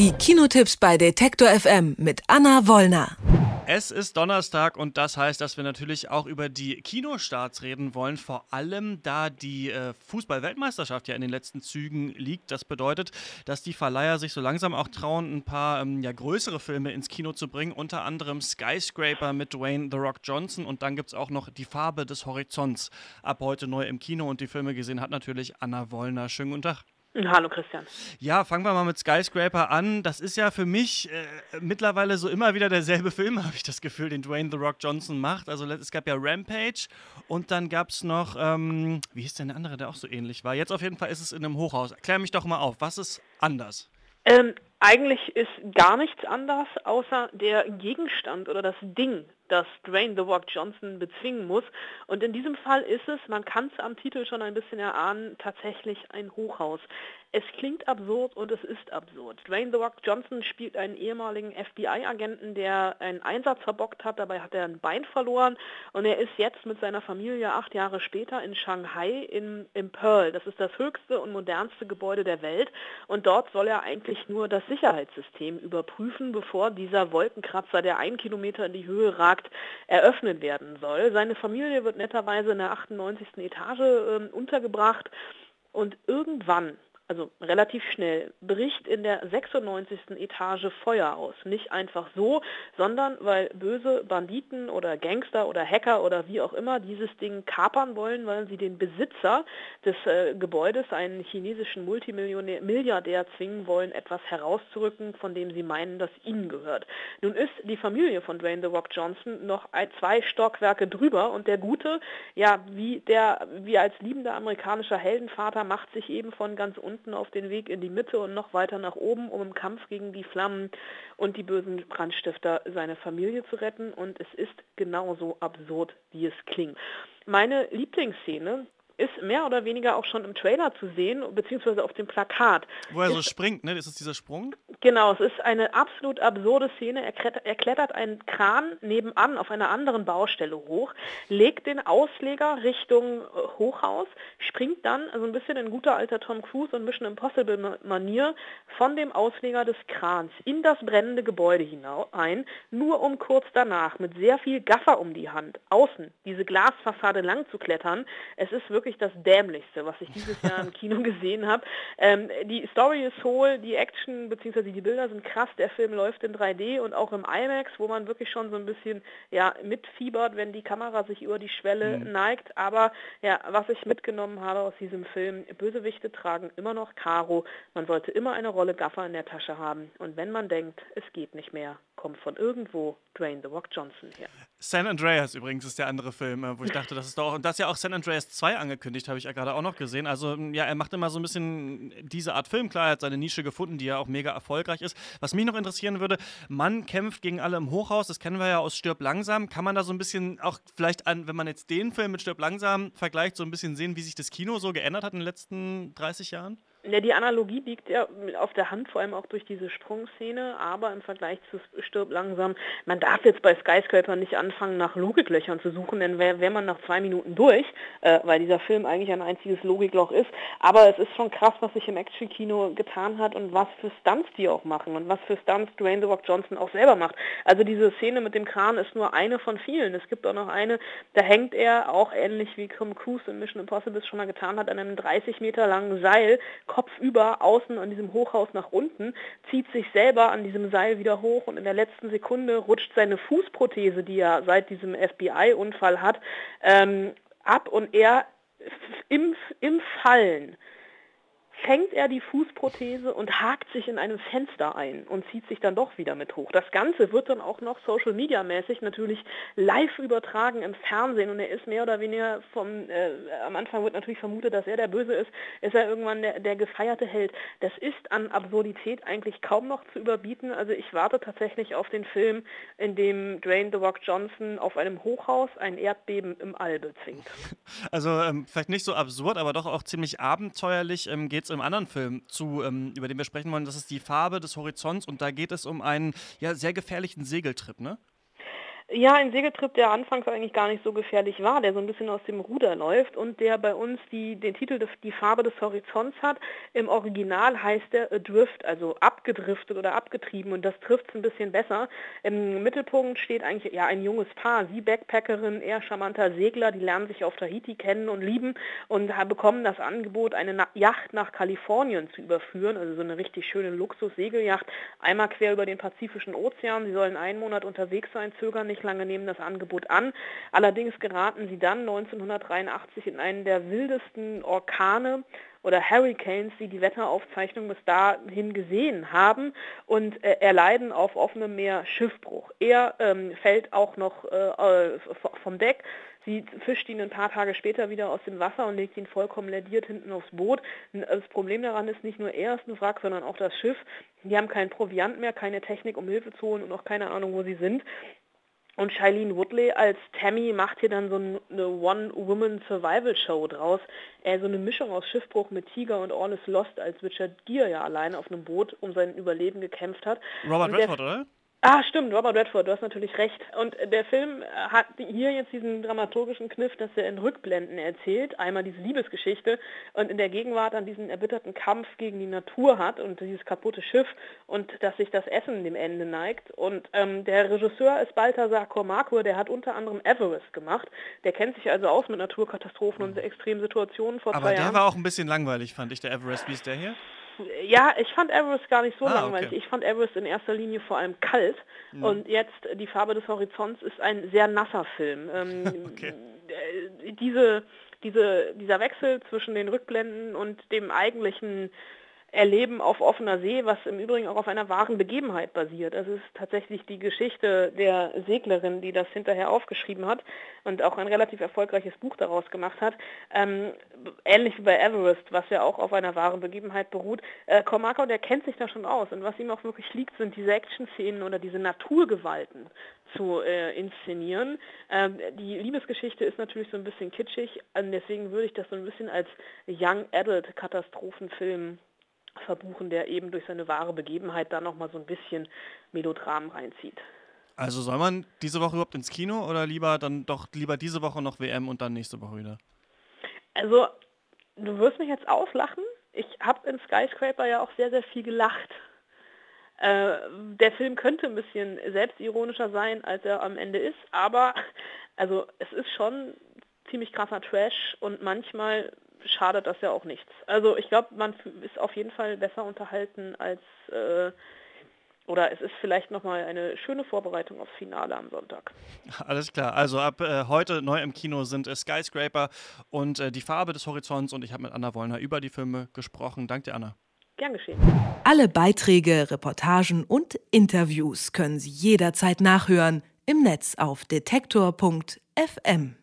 Die Kinotipps bei Detektor FM mit Anna Wollner. Es ist Donnerstag und das heißt, dass wir natürlich auch über die Kinostarts reden wollen, vor allem da die äh, Fußball-Weltmeisterschaft ja in den letzten Zügen liegt. Das bedeutet, dass die Verleiher sich so langsam auch trauen, ein paar ähm, ja, größere Filme ins Kino zu bringen, unter anderem Skyscraper mit Dwayne The Rock Johnson und dann gibt es auch noch Die Farbe des Horizonts ab heute neu im Kino und die Filme gesehen hat natürlich Anna Wollner. Schönen guten Tag. Hallo Christian. Ja, fangen wir mal mit Skyscraper an. Das ist ja für mich äh, mittlerweile so immer wieder derselbe Film, habe ich das Gefühl, den Dwayne The Rock Johnson macht. Also es gab ja Rampage und dann gab es noch, ähm, wie hieß denn der andere, der auch so ähnlich war? Jetzt auf jeden Fall ist es in einem Hochhaus. Klär mich doch mal auf, was ist anders? Ähm, eigentlich ist gar nichts anders, außer der Gegenstand oder das Ding, das Dwayne The Rock Johnson bezwingen muss. Und in diesem Fall ist es, man kann es am Titel schon ein bisschen erahnen, tatsächlich ein Hochhaus. Es klingt absurd und es ist absurd. Dwayne The Rock Johnson spielt einen ehemaligen FBI-Agenten, der einen Einsatz verbockt hat. Dabei hat er ein Bein verloren und er ist jetzt mit seiner Familie acht Jahre später in Shanghai in, im Pearl. Das ist das höchste und modernste Gebäude der Welt und dort soll er eigentlich nur das Sicherheitssystem überprüfen, bevor dieser Wolkenkratzer, der einen Kilometer in die Höhe ragt, eröffnet werden soll. Seine Familie wird netterweise in der 98. Etage äh, untergebracht und irgendwann also relativ schnell, bricht in der 96. Etage Feuer aus. Nicht einfach so, sondern weil böse Banditen oder Gangster oder Hacker oder wie auch immer dieses Ding kapern wollen, weil sie den Besitzer des äh, Gebäudes, einen chinesischen Multimilliardär, zwingen wollen, etwas herauszurücken, von dem sie meinen, dass ihnen gehört. Nun ist die Familie von Dwayne The Rock Johnson noch ein, zwei Stockwerke drüber und der Gute, ja, wie der, wie als liebender amerikanischer Heldenvater macht sich eben von ganz unten unten auf den Weg in die Mitte und noch weiter nach oben, um im Kampf gegen die Flammen und die bösen Brandstifter seine Familie zu retten. Und es ist genauso absurd, wie es klingt. Meine Lieblingsszene, ist mehr oder weniger auch schon im Trailer zu sehen, beziehungsweise auf dem Plakat. Wo er so springt, ne? Ist es dieser Sprung? Genau, es ist eine absolut absurde Szene. Er klettert, er klettert einen Kran nebenan auf einer anderen Baustelle hoch, legt den Ausleger Richtung äh, Hochhaus, springt dann, also ein bisschen in guter alter Tom Cruise und Mission Impossible Manier, von dem Ausleger des Krans in das brennende Gebäude hinein, nur um kurz danach mit sehr viel Gaffer um die Hand außen diese Glasfassade lang zu klettern. Es ist wirklich wirklich das Dämlichste, was ich dieses Jahr im Kino gesehen habe. Ähm, die Story ist hohl, die Action bzw. die Bilder sind krass, der Film läuft in 3D und auch im IMAX, wo man wirklich schon so ein bisschen ja, mitfiebert, wenn die Kamera sich über die Schwelle mhm. neigt. Aber ja, was ich mitgenommen habe aus diesem Film, Bösewichte tragen immer noch Karo. Man sollte immer eine Rolle Gaffer in der Tasche haben. Und wenn man denkt, es geht nicht mehr, kommt von irgendwo Dwayne The Rock Johnson her. San Andreas übrigens ist der andere Film, äh, wo ich dachte, das ist doch, und das ist ja auch San Andreas 2 angekündigt, habe ich ja gerade auch noch gesehen. Also ja, er macht immer so ein bisschen diese Art Film. Klar, er hat seine Nische gefunden, die ja auch mega erfolgreich ist. Was mich noch interessieren würde, Mann kämpft gegen alle im Hochhaus, das kennen wir ja aus Stirb langsam. Kann man da so ein bisschen auch vielleicht an, wenn man jetzt den Film mit Stirb langsam vergleicht, so ein bisschen sehen, wie sich das Kino so geändert hat in den letzten 30 Jahren? Ja, die Analogie liegt ja auf der Hand, vor allem auch durch diese Sprungszene, aber im Vergleich zu Stirb langsam, man darf jetzt bei Skyscraper nicht anfangen, nach Logiklöchern zu suchen, denn wäre wär man nach zwei Minuten durch, äh, weil dieser Film eigentlich ein einziges Logikloch ist. Aber es ist schon krass, was sich im Action-Kino getan hat und was für Stunts die auch machen und was für Stunts Dwayne The Rock Johnson auch selber macht. Also diese Szene mit dem Kran ist nur eine von vielen. Es gibt auch noch eine, da hängt er, auch ähnlich wie Tom Cruise in Mission Impossible schon mal getan hat, an einem 30 Meter langen Seil, kopfüber außen an diesem Hochhaus nach unten, zieht sich selber an diesem Seil wieder hoch und in der letzten Sekunde rutscht seine Fußprothese, die er seit diesem FBI-Unfall hat, ähm, ab und er im, im Fallen fängt er die Fußprothese und hakt sich in einem Fenster ein und zieht sich dann doch wieder mit hoch. Das Ganze wird dann auch noch Social Media mäßig natürlich live übertragen im Fernsehen und er ist mehr oder weniger vom, äh, am Anfang wird natürlich vermutet, dass er der Böse ist, ist er irgendwann der, der gefeierte Held. Das ist an Absurdität eigentlich kaum noch zu überbieten. Also ich warte tatsächlich auf den Film, in dem Dwayne The Rock Johnson auf einem Hochhaus ein Erdbeben im All bezwingt. Also ähm, vielleicht nicht so absurd, aber doch auch ziemlich abenteuerlich ähm, geht es zu einem anderen Film zu, ähm, über den wir sprechen wollen. Das ist die Farbe des Horizonts und da geht es um einen ja, sehr gefährlichen Segeltrip, ne? Ja, ein Segeltrip, der anfangs eigentlich gar nicht so gefährlich war, der so ein bisschen aus dem Ruder läuft und der bei uns die, den Titel Die Farbe des Horizonts hat. Im Original heißt er Adrift, also abgedriftet oder abgetrieben und das trifft es ein bisschen besser. Im Mittelpunkt steht eigentlich ja ein junges Paar, sie Backpackerin, er charmanter Segler, die lernen sich auf Tahiti kennen und lieben und bekommen das Angebot, eine Yacht nach Kalifornien zu überführen, also so eine richtig schöne Luxus-Segelyacht, einmal quer über den Pazifischen Ozean. Sie sollen einen Monat unterwegs sein, zögern nicht lange, nehmen das Angebot an. Allerdings geraten sie dann 1983 in einen der wildesten Orkane oder Hurricanes, die die Wetteraufzeichnung bis dahin gesehen haben und äh, erleiden auf offenem Meer Schiffbruch. Er ähm, fällt auch noch äh, vom Deck. Sie fischt ihn ein paar Tage später wieder aus dem Wasser und legt ihn vollkommen lediert hinten aufs Boot. Das Problem daran ist, nicht nur er ist ein Wrack, sondern auch das Schiff. Die haben keinen Proviant mehr, keine Technik, um Hilfe zu holen und auch keine Ahnung, wo sie sind. Und Shailene Woodley als Tammy macht hier dann so eine One-Woman-Survival-Show draus. Äh, so eine Mischung aus Schiffbruch mit Tiger und All is Lost, als Richard Gere ja allein auf einem Boot um sein Überleben gekämpft hat. Robert Redford, oder? Ah, stimmt, Robert Redford, du hast natürlich recht. Und der Film hat hier jetzt diesen dramaturgischen Kniff, dass er in Rückblenden erzählt, einmal diese Liebesgeschichte und in der Gegenwart an diesen erbitterten Kampf gegen die Natur hat und dieses kaputte Schiff und dass sich das Essen dem Ende neigt. Und ähm, der Regisseur ist Balthasar Kormakur, der hat unter anderem Everest gemacht. Der kennt sich also aus mit Naturkatastrophen und extremen Situationen vor Aber zwei Jahren. Aber der war auch ein bisschen langweilig, fand ich, der Everest. Wie ist der hier? Ja, ich fand Everest gar nicht so ah, langweilig. Okay. Ich fand Everest in erster Linie vor allem kalt. Mhm. Und jetzt Die Farbe des Horizonts ist ein sehr nasser Film. Ähm, okay. diese, diese, dieser Wechsel zwischen den Rückblenden und dem eigentlichen erleben auf offener See, was im Übrigen auch auf einer wahren Begebenheit basiert. Es ist tatsächlich die Geschichte der Seglerin, die das hinterher aufgeschrieben hat und auch ein relativ erfolgreiches Buch daraus gemacht hat. Ähm, ähnlich wie bei Everest, was ja auch auf einer wahren Begebenheit beruht. Äh, Cormaco, der kennt sich da schon aus und was ihm auch wirklich liegt, sind diese Action-Szenen oder diese Naturgewalten zu äh, inszenieren. Ähm, die Liebesgeschichte ist natürlich so ein bisschen kitschig, deswegen würde ich das so ein bisschen als Young Adult Katastrophenfilm verbuchen, der eben durch seine wahre Begebenheit da nochmal so ein bisschen Melodram reinzieht. Also soll man diese Woche überhaupt ins Kino oder lieber dann doch lieber diese Woche noch WM und dann nächste Woche wieder? Also, du wirst mich jetzt auslachen. Ich habe in Skyscraper ja auch sehr, sehr viel gelacht. Äh, der Film könnte ein bisschen selbstironischer sein, als er am Ende ist, aber also es ist schon ziemlich krasser Trash und manchmal schadet das ja auch nichts. Also ich glaube, man ist auf jeden Fall besser unterhalten als äh, oder es ist vielleicht nochmal eine schöne Vorbereitung aufs Finale am Sonntag. Alles klar. Also ab äh, heute neu im Kino sind äh, Skyscraper und äh, die Farbe des Horizonts und ich habe mit Anna Wollner über die Filme gesprochen. Danke dir, Anna. Gern geschehen. Alle Beiträge, Reportagen und Interviews können Sie jederzeit nachhören im Netz auf detektor.fm.